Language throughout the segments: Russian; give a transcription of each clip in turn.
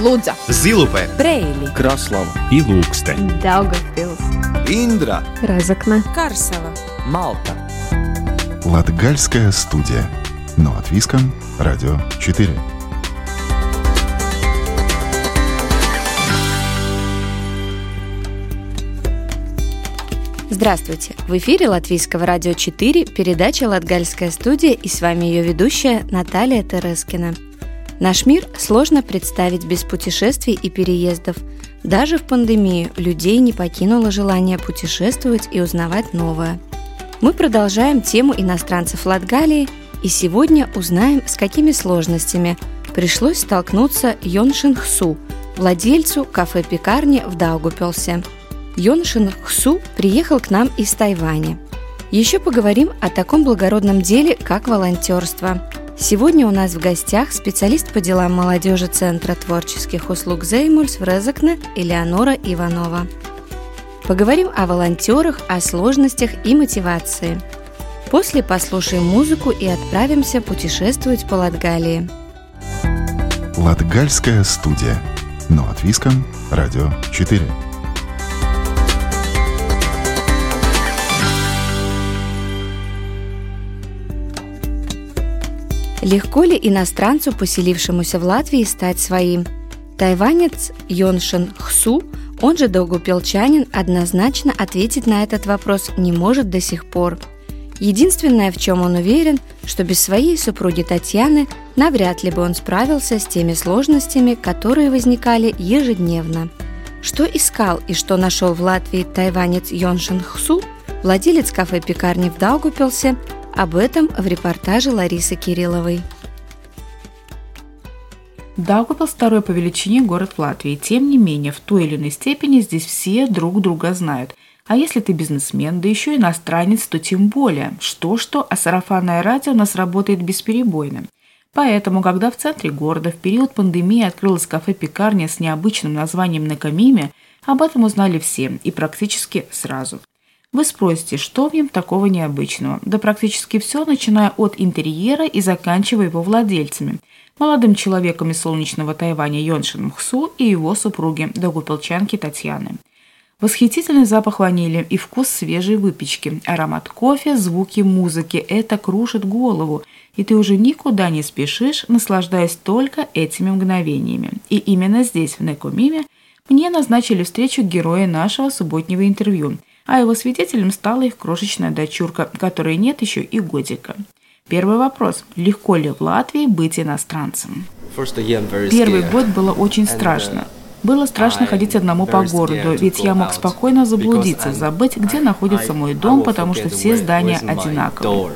Лудза, Зилупе, Брейли, Краслава и Лукстен. Daugavpils, Индра Разокна, Карсела. Малта Латгальская студия. Но от Виском, Радио 4. Здравствуйте! В эфире Латвийского радио 4 передача «Латгальская студия» и с вами ее ведущая Наталья Терескина. Наш мир сложно представить без путешествий и переездов. Даже в пандемию людей не покинуло желание путешествовать и узнавать новое. Мы продолжаем тему иностранцев Латгалии и сегодня узнаем, с какими сложностями пришлось столкнуться Йоншин Хсу, владельцу кафе-пекарни в Даугупелсе – Йоншин Хсу приехал к нам из Тайваня. Еще поговорим о таком благородном деле, как волонтерство. Сегодня у нас в гостях специалист по делам молодежи Центра творческих услуг Зеймульс в Резакне Элеонора Иванова. Поговорим о волонтерах, о сложностях и мотивации. После послушаем музыку и отправимся путешествовать по Латгалии. Латгальская студия. Но от Виском, Радио 4. Легко ли иностранцу, поселившемуся в Латвии, стать своим? Тайванец Йоншин Хсу, он же долгопелчанин, однозначно ответить на этот вопрос не может до сих пор. Единственное, в чем он уверен, что без своей супруги Татьяны навряд ли бы он справился с теми сложностями, которые возникали ежедневно. Что искал и что нашел в Латвии тайванец Йоншин Хсу, владелец кафе-пекарни в Даугупилсе, об этом в репортаже Ларисы Кирилловой. Даугавпилс – второй по величине город в Латвии. Тем не менее, в той или иной степени здесь все друг друга знают. А если ты бизнесмен, да еще иностранец, то тем более. Что-что, а сарафанное радио у нас работает бесперебойно. Поэтому, когда в центре города в период пандемии открылось кафе-пекарня с необычным названием «Накамиме», об этом узнали все и практически сразу. Вы спросите, что в нем такого необычного? Да практически все, начиная от интерьера и заканчивая его владельцами. Молодым человеком из солнечного Тайваня Йоншин Мхсу и его супруги, догупелчанки Татьяны. Восхитительный запах ванили и вкус свежей выпечки, аромат кофе, звуки музыки – это кружит голову, и ты уже никуда не спешишь, наслаждаясь только этими мгновениями. И именно здесь, в Некомиме, мне назначили встречу героя нашего субботнего интервью – а его свидетелем стала их крошечная дочурка, которой нет еще и годика. Первый вопрос. Легко ли в Латвии быть иностранцем? Первый год было очень страшно. Было страшно ходить одному по городу, ведь я мог спокойно заблудиться, забыть, где находится мой дом, потому что все здания одинаковые.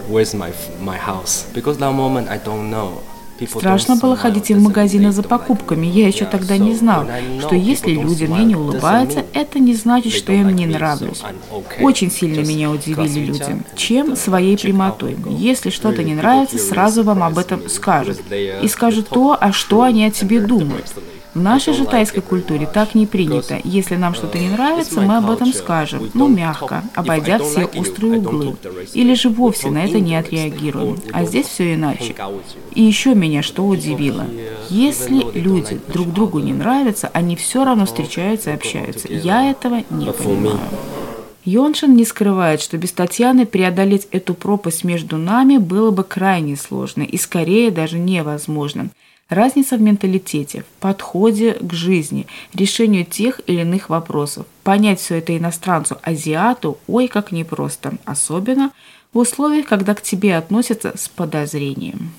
Страшно было ходить и в магазины за покупками. Я еще тогда не знал, что если люди мне не улыбаются, это не значит, что я им не нравлюсь. Очень сильно меня удивили люди. Чем? Своей прямотой. Если что-то не нравится, сразу вам об этом скажут. И скажут то, а что они о тебе думают. В нашей же тайской культуре так не принято. Если нам что-то не нравится, мы об этом скажем, но ну, мягко, обойдя все острые углы. Или же вовсе на это не отреагируем. А здесь все иначе. И еще меня что удивило. Если люди друг другу не нравятся, они все равно встречаются и общаются. Я этого не понимаю. Йоншин не скрывает, что без Татьяны преодолеть эту пропасть между нами было бы крайне сложно и скорее даже невозможно. Разница в менталитете, в подходе к жизни, решению тех или иных вопросов. Понять все это иностранцу, азиату, ой, как непросто. Особенно в условиях, когда к тебе относятся с подозрением.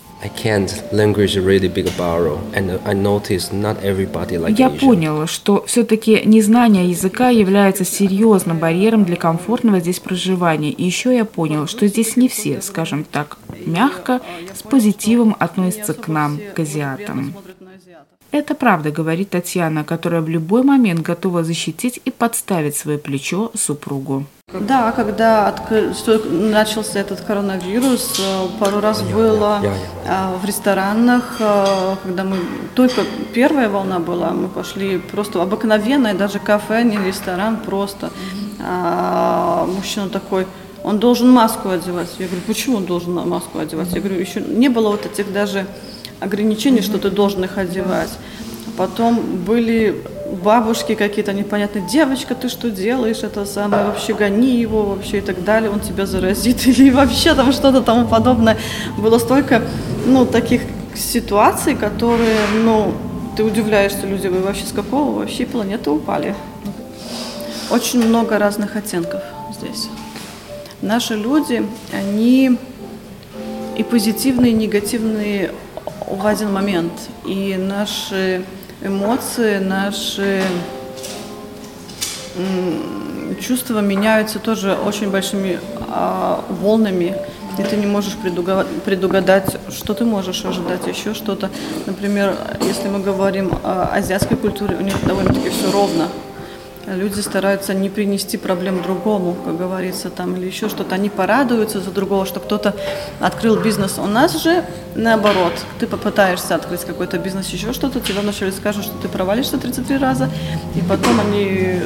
Я понял, что все-таки незнание языка является серьезным барьером для комфортного здесь проживания. И еще я понял, что здесь не все, скажем так, мягко, с позитивом относятся к нам, к азиатам. Это правда, говорит Татьяна, которая в любой момент готова защитить и подставить свое плечо супругу. Да, когда откры... начался этот коронавирус, э, пару раз было а, в ресторанах, э, когда мы только первая волна была, мы пошли просто обыкновенное, даже кафе, не ресторан, просто а, мужчина такой, он должен маску одевать. Я говорю, почему он должен маску одевать? Я говорю, еще не было вот этих даже ограничений, что ты должен их одевать. Потом были бабушки какие-то непонятные, девочка, ты что делаешь, это самое, вообще гони его, вообще и так далее, он тебя заразит, или вообще там что-то тому подобное. Было столько, ну, таких ситуаций, которые, ну, ты удивляешься, люди, вы вообще с какого вообще планеты упали? Очень много разных оттенков здесь. Наши люди, они и позитивные, и негативные в один момент. И наши эмоции, наши чувства меняются тоже очень большими а, волнами, и ты не можешь предугадать, что ты можешь ожидать, еще что-то. Например, если мы говорим о азиатской культуре, у них довольно-таки все ровно. Люди стараются не принести проблем другому, как говорится, там, или еще что-то. Они порадуются за другого, что кто-то открыл бизнес. У нас же наоборот. Ты попытаешься открыть какой-то бизнес, еще что-то, тебе вначале скажут, что ты провалишься 33 раза, и потом они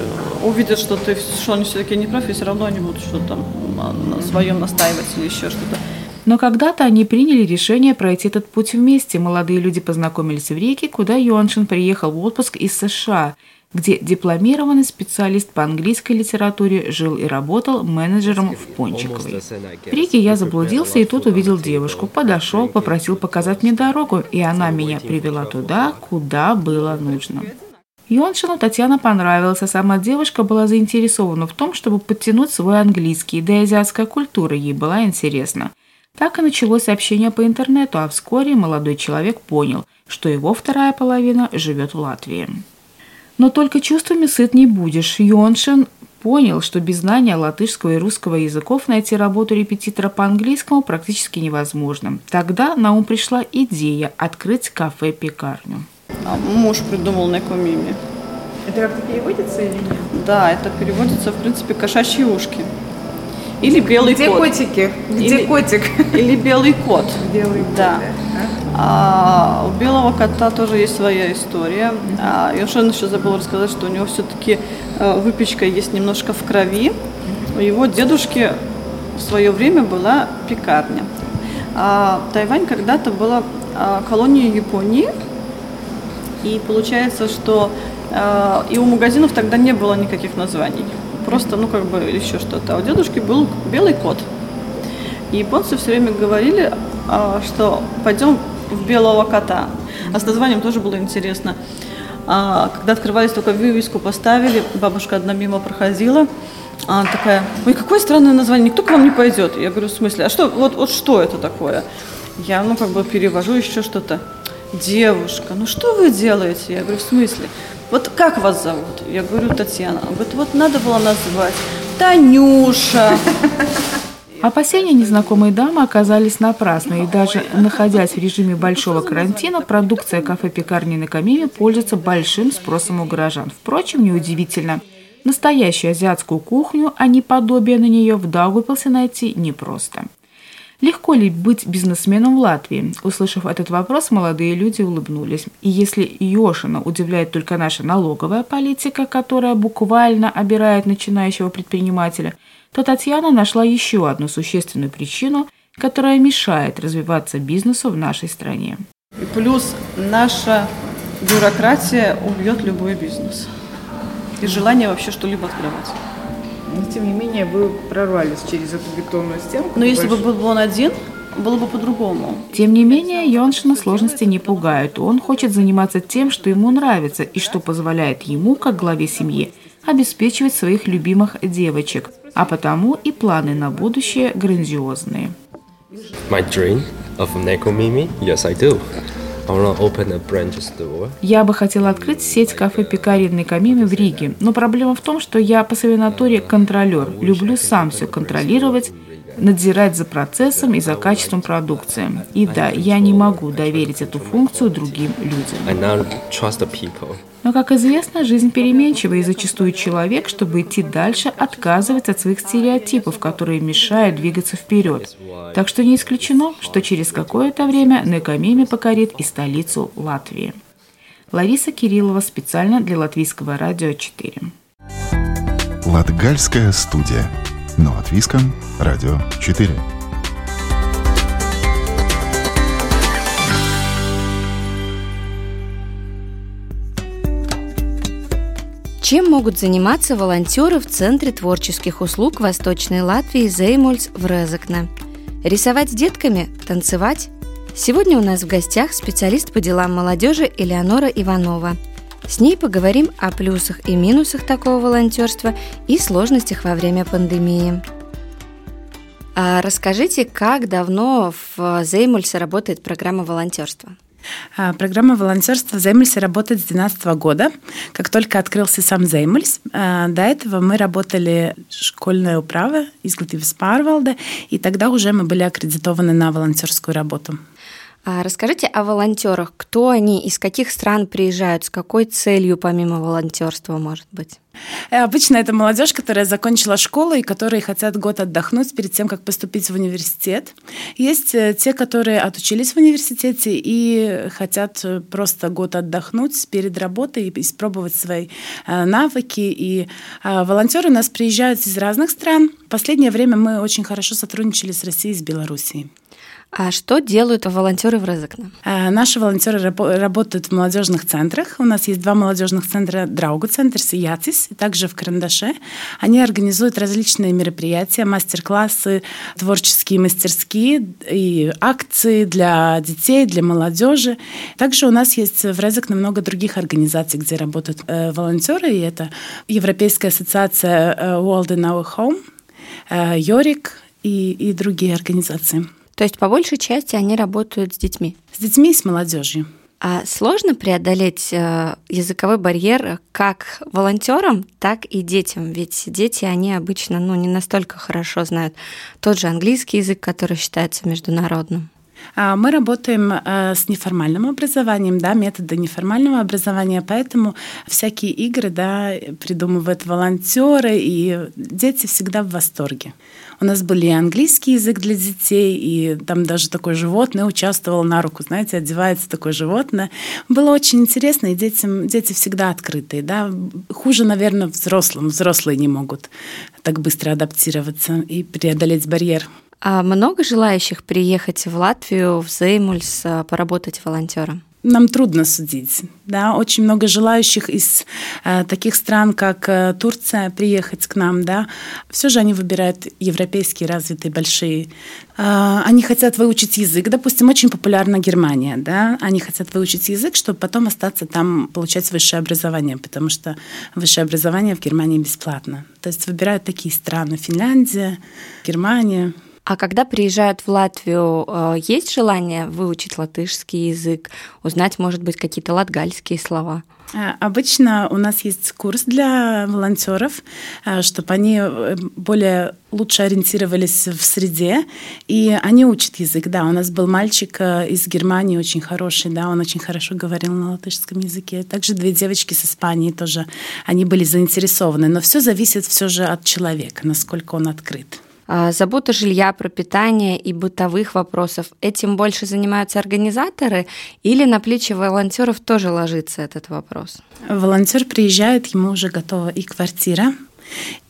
увидят, что ты, что они все-таки не прав, и все равно они будут что-то там на своем настаивать или еще что-то. Но когда-то они приняли решение пройти этот путь вместе. Молодые люди познакомились в Риге, куда Йоншин приехал в отпуск из США – где дипломированный специалист по английской литературе жил и работал менеджером в Пончиковой. В Риге я заблудился и тут увидел девушку, подошел, попросил показать мне дорогу, и она меня привела туда, куда было нужно. Йоншину Татьяна понравилась, а сама девушка была заинтересована в том, чтобы подтянуть свой английский, да и азиатская культура ей была интересна. Так и началось общение по интернету, а вскоре молодой человек понял, что его вторая половина живет в Латвии. Но только чувствами сыт не будешь. Йоншин понял, что без знания латышского и русского языков найти работу репетитора по английскому практически невозможно. Тогда на ум пришла идея открыть кафе-пекарню. А муж придумал Некомими. Это как-то переводится или нет? Да, это переводится, в принципе, кошачьи ушки. Или белый Где кот. Где котики? Где или, котик? Или белый кот. Белый кот, да. А у белого кота тоже есть своя история. А, я совершенно еще забыла рассказать, что у него все-таки э, выпечка есть немножко в крови. У его дедушки в свое время была пекарня. А Тайвань когда-то была а, колонией Японии. И получается, что а, и у магазинов тогда не было никаких названий. Просто, ну, как бы, еще что-то. А у дедушки был белый кот. И японцы все время говорили, а, что пойдем в белого кота. А с названием тоже было интересно. А, когда открывались, только вывеску поставили, бабушка одна мимо проходила, она такая, ой, какое странное название, никто к вам не пойдет. Я говорю, в смысле, а что, вот, вот что это такое? Я, ну, как бы перевожу еще что-то. Девушка, ну что вы делаете? Я говорю, в смысле? Вот как вас зовут? Я говорю, Татьяна. Он говорит, вот надо было назвать Танюша. Опасения незнакомой дамы оказались напрасны, и даже находясь в режиме большого карантина, продукция кафе-пекарни на Камиме пользуется большим спросом у горожан. Впрочем, неудивительно. Настоящую азиатскую кухню, а не подобие на нее, в Даугавпилсе найти непросто. Легко ли быть бизнесменом в Латвии? Услышав этот вопрос, молодые люди улыбнулись. И если Йошина удивляет только наша налоговая политика, которая буквально обирает начинающего предпринимателя – то Татьяна нашла еще одну существенную причину, которая мешает развиваться бизнесу в нашей стране. И плюс наша бюрократия убьет любой бизнес. И желание вообще что-либо открывать. Но тем не менее вы прорвались через эту бетонную стенку. Но если бы был он один, было бы по-другому. Тем не менее, Йоншина сложности не пугают. Он хочет заниматься тем, что ему нравится и что позволяет ему, как главе семьи, обеспечивать своих любимых девочек, а потому и планы на будущее грандиозные. My dream of Neko Mimi? Yes, I do. Я бы хотела открыть сеть кафе-пекарен Некомими в Риге, но проблема в том, что я по своей натуре контролер, люблю сам все контролировать, надзирать за процессом и за качеством продукции. И да, я не могу доверить эту функцию другим людям. Но, как известно, жизнь переменчива, и зачастую человек, чтобы идти дальше, отказывается от своих стереотипов, которые мешают двигаться вперед. Так что не исключено, что через какое-то время Некомими покорит и столицу Латвии. Лариса Кириллова специально для Латвийского радио 4. Латгальская студия. Но латвийском радио 4. Чем могут заниматься волонтеры в Центре творческих услуг Восточной Латвии «Зеймульс» в Резекне? Рисовать с детками? Танцевать? Сегодня у нас в гостях специалист по делам молодежи Элеонора Иванова. С ней поговорим о плюсах и минусах такого волонтерства и сложностях во время пандемии. А расскажите, как давно в Зеймульсе работает программа волонтерства? А, программа волонтерства в Зеймельсе работает с 2012 года. Как только открылся сам Зеймельс, а, до этого мы работали школьное управа из Pārvalde, и тогда уже мы были аккредитованы на волонтерскую работу. А расскажите о волонтерах. Кто они, из каких стран приезжают, с какой целью помимо волонтерства, может быть? Э, обычно это молодежь, которая закончила школу и которые хотят год отдохнуть перед тем, как поступить в университет. Есть э, те, которые отучились в университете и хотят э, просто год отдохнуть перед работой и испробовать свои навыки. И волонтеры у нас приезжают из разных стран. В последнее время мы очень хорошо сотрудничали с Россией и с Белоруссией. А что делают волонтеры в Резекне? А, наши волонтеры работают в молодежных центрах. У нас есть два молодежных центра Драугу центр и также в Карандаше. Они организуют различные мероприятия, мастер-классы, творческие мастерские и акции для детей, для молодежи. Также у нас есть в Резекне много других организаций, где работают э, волонтеры, и это Европейская ассоциация э, World in Our Home, э, Йорик и, и другие организации. То есть по большей части они работают с детьми? С детьми и с молодежью. А сложно преодолеть э, языковой барьер как волонтерам, так и детям? Ведь дети, они обычно ну, не настолько хорошо знают тот же английский язык, который считается международным. А, мы работаем э, с неформальным образованием, да, методы неформального образования, поэтому всякие игры да, придумывают волонтеры, и дети всегда в восторге. У нас были и английский язык для детей, и там даже такое животное участвовало на руку, знаете, одевается такое животное. Было очень интересно, и детям, дети всегда открытые. Да? Хуже, наверное, взрослым. Взрослые не могут так быстро адаптироваться и преодолеть барьер. А много желающих приехать в Латвию, в Зеймульс, а, поработать волонтером? нам трудно судить. Да? Очень много желающих из э, таких стран, как э, Турция, приехать к нам. Да? Все же они выбирают европейские, развитые, большие. Э, они хотят выучить язык. Допустим, очень популярна Германия. Да? Они хотят выучить язык, чтобы потом остаться там, получать высшее образование, потому что высшее образование в Германии бесплатно. То есть выбирают такие страны. Финляндия, Германия – а когда приезжают в Латвию, э, есть желание выучить латышский язык, узнать, может быть, какие-то латгальские слова? Э, обычно у нас есть курс для волонтеров, э, чтобы они более лучше ориентировались в среде, и они учат язык. Да, у нас был мальчик из Германии очень хороший, да, он очень хорошо говорил на латышском языке. Также две девочки с Испании тоже, они были заинтересованы. Но все зависит все же от человека, насколько он открыт. А, забота жилья, пропитания и бытовых вопросов. Этим больше занимаются организаторы или на плечи волонтеров тоже ложится этот вопрос? Волонтер приезжает, ему уже готова и квартира,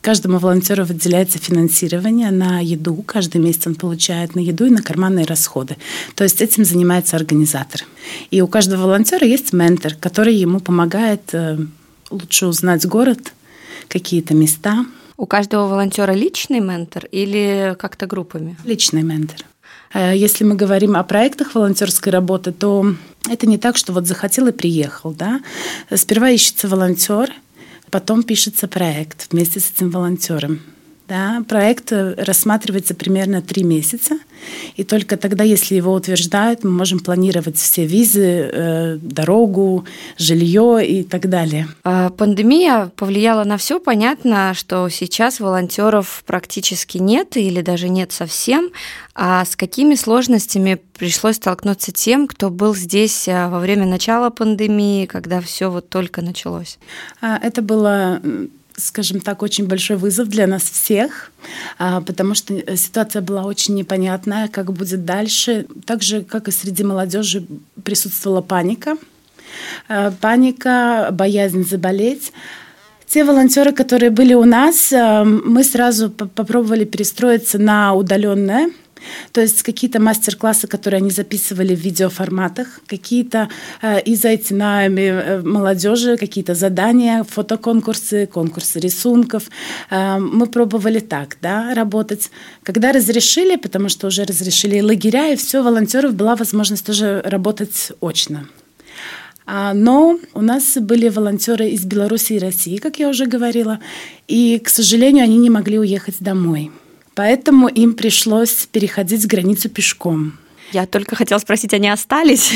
Каждому волонтеру выделяется финансирование на еду. Каждый месяц он получает на еду и на карманные расходы. То есть этим занимается организатор. И у каждого волонтера есть ментор, который ему помогает э, лучше узнать город, какие-то места, у каждого волонтера личный ментор или как-то группами? Личный ментор. Э, если мы говорим о проектах волонтерской работы, то это не так, что вот захотел и приехал. Да? Сперва ищется волонтер, потом пишется проект вместе с этим волонтером. Да, проект э, рассматривается примерно три месяца, и только тогда, если его утверждают, мы можем планировать все визы, э, дорогу, жилье и так далее. А, пандемия повлияла на все. Понятно, что сейчас волонтеров практически нет или даже нет совсем. А с какими сложностями пришлось столкнуться тем, кто был здесь э, во время начала пандемии, когда все вот только началось? А, это было скажем так, очень большой вызов для нас всех, а, потому что ситуация была очень непонятная, как будет дальше. Так же, как и среди молодежи, присутствовала паника. А, паника, боязнь заболеть. Те волонтеры, которые были у нас, а, мы сразу попробовали перестроиться на удаленное То есть какие-то мастер-классы, которые они записывали в видеоформатах, какие-то э, и зайти на э, молодежи, какие-то задания, фотоконкурсы, конкурсы рисунков. Э, мы пробовали так, да, работать. Когда разрешили, потому что уже разрешили лагеря, и все, волонтеров была возможность тоже работать очно. А, но у нас были волонтеры из Беларуси и России, как я уже говорила, и, к сожалению, они не могли уехать домой. Поэтому им пришлось переходить границу пешком. Я только хотела спросить, они остались?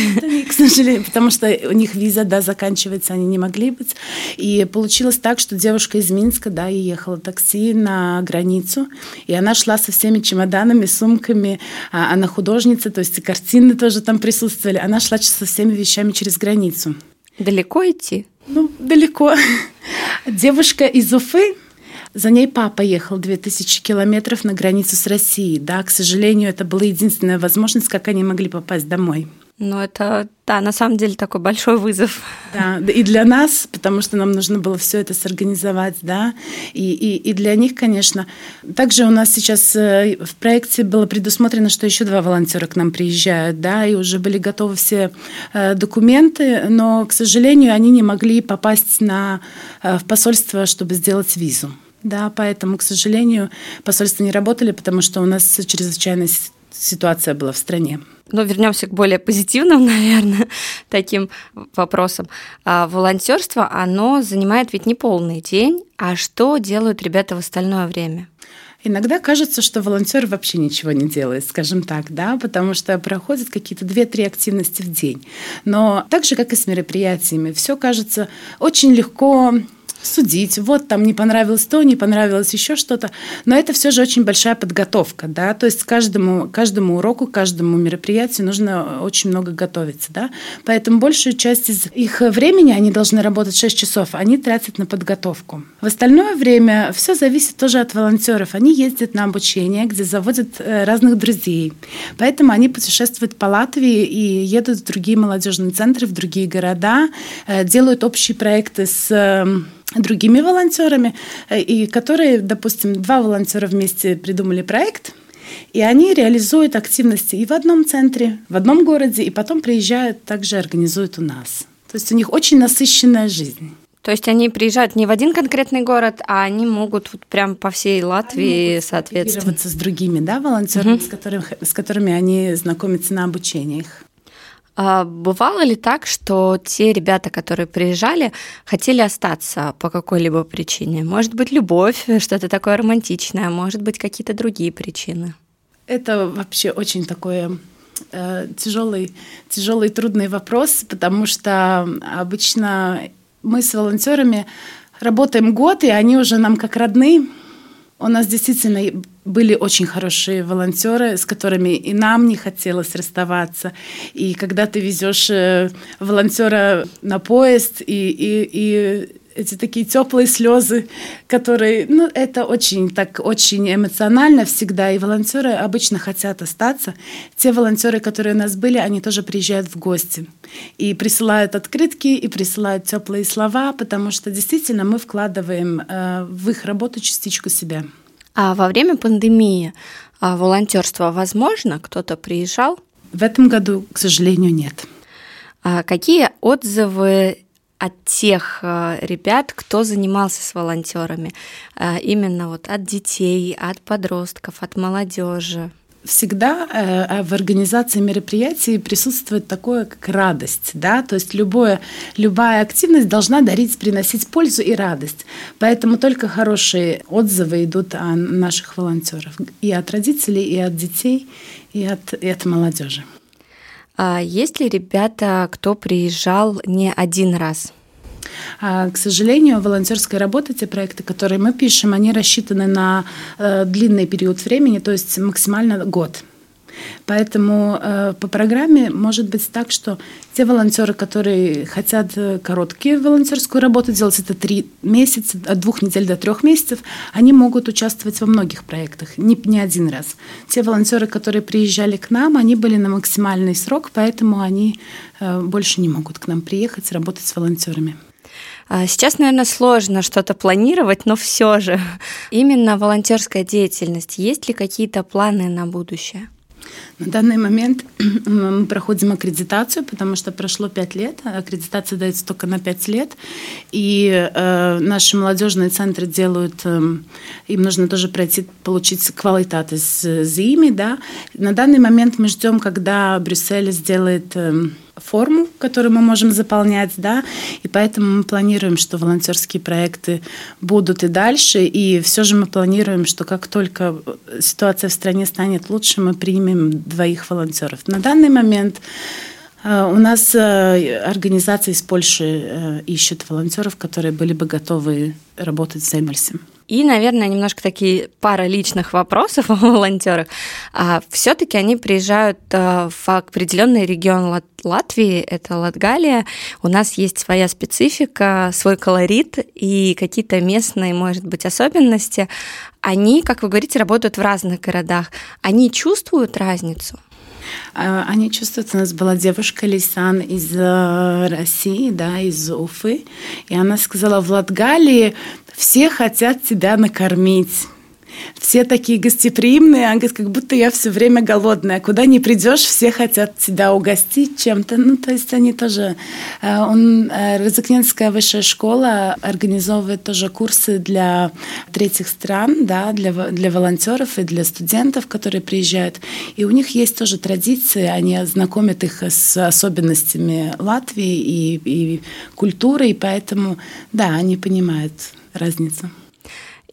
к сожалению, потому что у них виза, да, заканчивается, они не могли быть. И получилось так, что девушка из Минска, да, и ехала такси на границу, и она шла со всеми чемоданами, сумками, а она художница, то есть картины тоже там присутствовали. Она шла со всеми вещами через границу. Далеко идти? Ну, далеко. Девушка из Уфы, за ней папа ехал 2000 километров на границу с Россией. Да, к сожалению, это была единственная возможность, как они могли попасть домой. Ну, это, да, на самом деле такой большой вызов. Да, и для нас, потому что нам нужно было все это сорганизовать, да, и, и, и для них, конечно. Также у нас сейчас э, в проекте было предусмотрено, что еще два волонтера к нам приезжают, да, и уже были готовы все э, документы, но, к сожалению, они не могли попасть на, э, в посольство, чтобы сделать визу. Да, поэтому, к сожалению, посольства не работали, потому что у нас чрезвычайная ситуация была в стране. Но вернемся к более позитивным, наверное, таким вопросам. А волонтерство, оно занимает ведь не полный день, а что делают ребята в остальное время? Иногда кажется, что волонтер вообще ничего не делает, скажем так, да, потому что проходят какие-то две-три активности в день. Но так же, как и с мероприятиями, все кажется очень легко судить, вот там не понравилось то, не понравилось еще что-то. Но это все же очень большая подготовка, да, то есть каждому, каждому уроку, каждому мероприятию нужно очень много готовиться, да. Поэтому большую часть из их времени, они должны работать 6 часов, они тратят на подготовку. В остальное время все зависит тоже от волонтеров. Они ездят на обучение, где заводят э, разных друзей. Поэтому они путешествуют по Латвии и едут в другие молодежные центры, в другие города, э, делают общие проекты с эм, другими волонтерами, э, и которые, допустим, два волонтера вместе придумали проект, и они реализуют активности и в одном центре, в одном городе, и потом приезжают, также организуют у нас. То есть у них очень насыщенная жизнь. То есть они приезжают не в один конкретный город, а они могут вот прям по всей Латвии, соответственно. с другими да, волонтерами, угу. с, которыми, с которыми они знакомятся на обучениях. А бывало ли так, что те ребята, которые приезжали, хотели остаться по какой-либо причине? Может быть, любовь, что-то такое романтичное, может быть, какие-то другие причины? Это вообще очень такое э, тяжелый, тяжелый, трудный вопрос, потому что обычно мы с волонтерами работаем год, и они уже нам как родные. У нас действительно были очень хорошие волонтеры, с которыми и нам не хотелось расставаться. И когда ты везешь э, волонтера на поезд, и, и, и эти такие теплые слезы, которые, ну, это очень так, очень эмоционально всегда, и волонтеры обычно хотят остаться. Те волонтеры, которые у нас были, они тоже приезжают в гости и присылают открытки, и присылают теплые слова, потому что действительно мы вкладываем э, в их работу частичку себя. А во время пандемии а, волонтерство возможно? Кто-то приезжал? В этом году, к сожалению, нет. А какие отзывы от тех э, ребят, кто занимался с волонтерами, э, именно вот от детей, от подростков, от молодежи? Всегда э, в организации мероприятий присутствует такое, как радость, да, то есть любое, любая активность должна дарить, приносить пользу и радость. Поэтому только хорошие отзывы идут о наших волонтерах и от родителей, и от детей, и от, и от молодежи. А есть ли ребята, кто приезжал не один раз? А, к сожалению, волонтерская работа, те проекты, которые мы пишем, они рассчитаны на э, длинный период времени, то есть максимально год. Поэтому э, по программе может быть так, что те волонтеры, которые хотят э, короткие волонтерскую работу делать, это три месяца, от двух недель до трех месяцев, они могут участвовать во многих проектах, не, не один раз. Те волонтеры, которые приезжали к нам, они были на максимальный срок, поэтому они э, больше не могут к нам приехать, работать с волонтерами. А, сейчас, наверное, сложно что-то планировать, но все же именно волонтерская деятельность. Есть ли какие-то планы на будущее? На данный момент мы проходим аккредитацию, потому что прошло 5 лет. Аккредитация дается только на 5 лет. И э, наши молодежные центры делают, э, им нужно тоже пройти, получить квалитат из ЗИМИ. Да? На данный момент мы ждем, когда Брюссель сделает... Э, форму, которую мы можем заполнять, да, и поэтому мы планируем, что волонтерские проекты будут и дальше, и все же мы планируем, что как только ситуация в стране станет лучше, мы примем двоих волонтеров. На данный момент э, у нас э, организации из Польши э, ищут волонтеров, которые были бы готовы работать с Эймельсом. И, наверное, немножко такие пара личных вопросов о волонтерах. А, Все-таки они приезжают а, в определенный регион Лат Латвии, это Латгалия. У нас есть своя специфика, свой колорит и какие-то местные, может быть, особенности. Они, как вы говорите, работают в разных городах. Они чувствуют разницу? А, они чувствуют, у нас была девушка Лисан из э, России, да, из Уфы, и она сказала, в Латгалии все хотят тебя накормить все такие гостеприимные, а как будто я все время голодная. Куда не придешь, все хотят тебя угостить чем-то. Ну, то есть они тоже... Э, он, э, Розыкненская высшая школа организовывает тоже курсы для третьих стран, да, для, для волонтеров и для студентов, которые приезжают. И у них есть тоже традиции, они знакомят их с особенностями Латвии и, и культурой, и поэтому, да, они понимают разницу.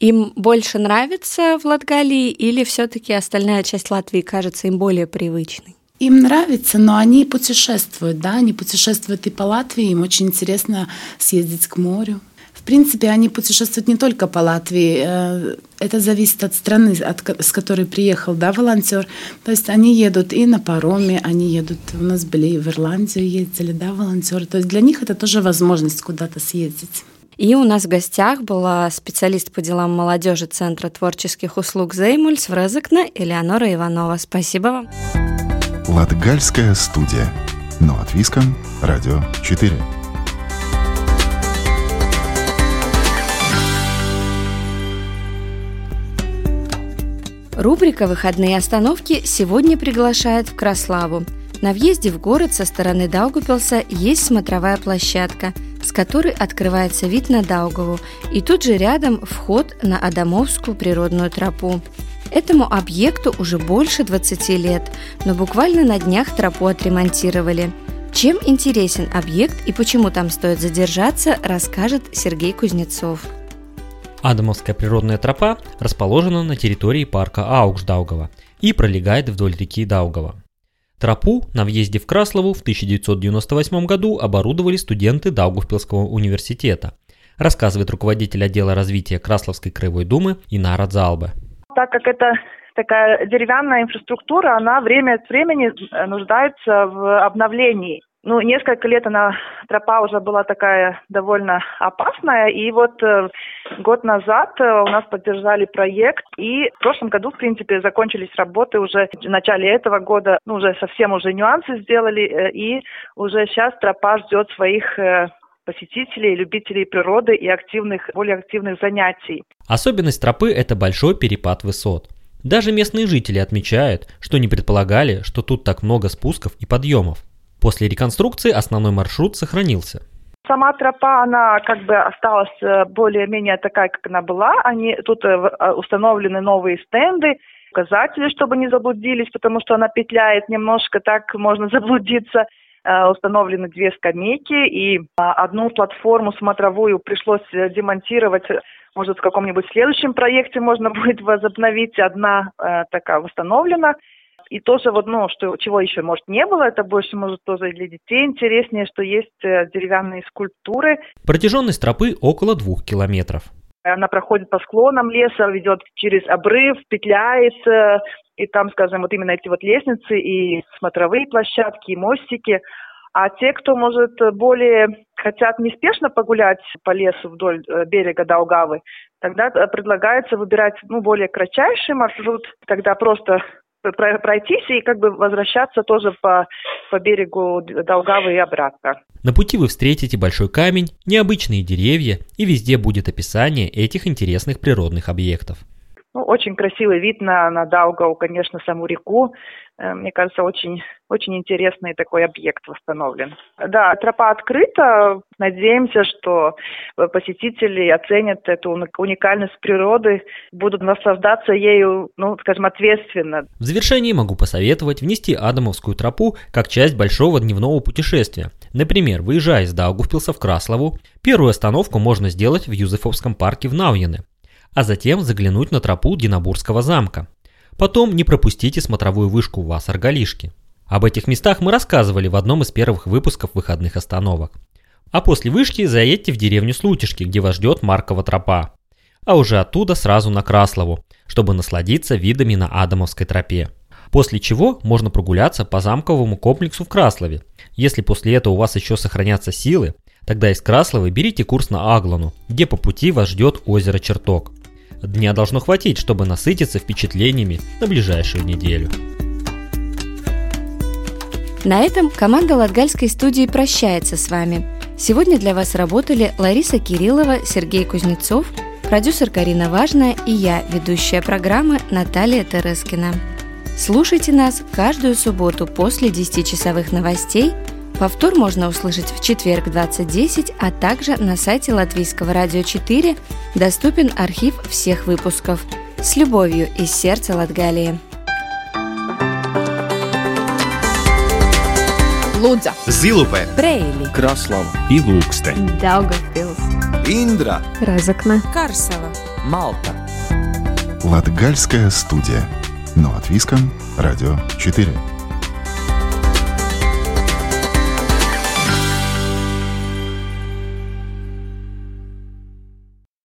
Им больше нравится в Латгалии или все-таки остальная часть Латвии кажется им более привычной? Им нравится, но они путешествуют, да, они путешествуют и по Латвии, им очень интересно съездить к морю. В принципе, они путешествуют не только по Латвии, э, это зависит от страны, от, с которой приехал да, волонтер. То есть они едут и на пароме, они едут, у нас были и в Ирландию ездили, да, волонтеры. То есть для них это тоже возможность куда-то съездить. И у нас в гостях была специалист по делам молодежи Центра творческих услуг «Зеймульс» в Резекне Элеонора Иванова. Спасибо вам. Латгальская студия. Но от Виском. Радио 4. Рубрика «Выходные остановки» сегодня приглашает в Краславу. На въезде в город со стороны Даугупилса есть смотровая площадка – с которой открывается вид на Даугаву, и тут же рядом вход на Адамовскую природную тропу. Этому объекту уже больше 20 лет, но буквально на днях тропу отремонтировали. Чем интересен объект и почему там стоит задержаться, расскажет Сергей Кузнецов. Адамовская природная тропа расположена на территории парка Аукшдаугава и пролегает вдоль реки Даугава. Тропу на въезде в Краслову в 1998 году оборудовали студенты Даугавпилского университета, рассказывает руководитель отдела развития Красловской краевой думы Инара Залбе. Так как это такая деревянная инфраструктура, она время от времени э, нуждается в обновлении. Ну, несколько лет она, тропа уже была такая довольно опасная, и вот э, год назад э, у нас поддержали проект, и в прошлом году, в принципе, закончились работы уже в начале этого года, ну, уже совсем уже нюансы сделали, э, и уже сейчас тропа ждет своих э, посетителей, любителей природы и активных, более активных занятий. Особенность тропы – это большой перепад высот. Даже местные жители отмечают, что не предполагали, что тут так много спусков и подъемов. После реконструкции основной маршрут сохранился. Сама тропа, она как бы осталась э, более-менее такая, как она была. Они, тут э, э, установлены новые стенды, указатели, чтобы не заблудились, потому что она петляет немножко, так можно заблудиться. Установлены две скамейки и одну платформу смотровую пришлось демонтировать. Может, в каком-нибудь следующем проекте можно будет возобновить. Одна такая установлена. И тоже вот, ну, что, чего еще, может, не было, это больше, может, тоже для детей интереснее, что есть э, деревянные скульптуры. Протяженность тропы около двух километров. Она проходит по склонам леса, ведет через обрыв, петляет, и там, скажем, вот именно эти вот лестницы и смотровые площадки, и мостики. А те, кто, может, более хотят неспешно погулять по лесу вдоль э, берега Даугавы, тогда э, предлагается выбирать ну, более кратчайший маршрут, тогда просто пройтись и как бы возвращаться тоже по, по берегу Долгавы и обратно. На пути вы встретите большой камень, необычные деревья и везде будет описание этих интересных природных объектов. Ну, очень красивый вид на, на Даугау, конечно, саму реку. Э, мне кажется, очень, очень интересный такой объект восстановлен. Да, тропа открыта. Надеемся, что посетители оценят эту уникальность природы, будут наслаждаться ею, ну, скажем, ответственно. В завершении могу посоветовать внести Адамовскую тропу как часть большого дневного путешествия. Например, выезжая из Даугавпилса в Краслову, первую остановку можно сделать в Юзефовском парке в Науине а затем заглянуть на тропу Динабурского замка. Потом не пропустите смотровую вышку Вассаргалишки. Об этих местах мы рассказывали в одном из первых выпусков выходных остановок. А после вышки заедьте в деревню Слутишки, где вас ждет Маркова тропа. А уже оттуда сразу на Краслову, чтобы насладиться видами на Адамовской тропе. После чего можно прогуляться по замковому комплексу в Краслове. Если после этого у вас еще сохранятся силы, тогда из Красловы берите курс на Аглану, где по пути вас ждет озеро Черток. Дня должно хватить, чтобы насытиться впечатлениями на ближайшую неделю. На этом команда Латгальской студии прощается с вами. Сегодня для вас работали Лариса Кириллова, Сергей Кузнецов, продюсер Карина Важная и я, ведущая программы Наталья Терескина. Слушайте нас каждую субботу после 10-часовых новостей – Повтор можно услышать в четверг 20.10, а также на сайте Латвийского радио 4 доступен архив всех выпусков. С любовью из сердца Латгалии. Лудза, Зилупе, Брейли, Краслава и Ilūkste, Daugavpils, Индра, Разокна, Карсела, Малта. Латгальская студия. Но от Виском, Радио 4.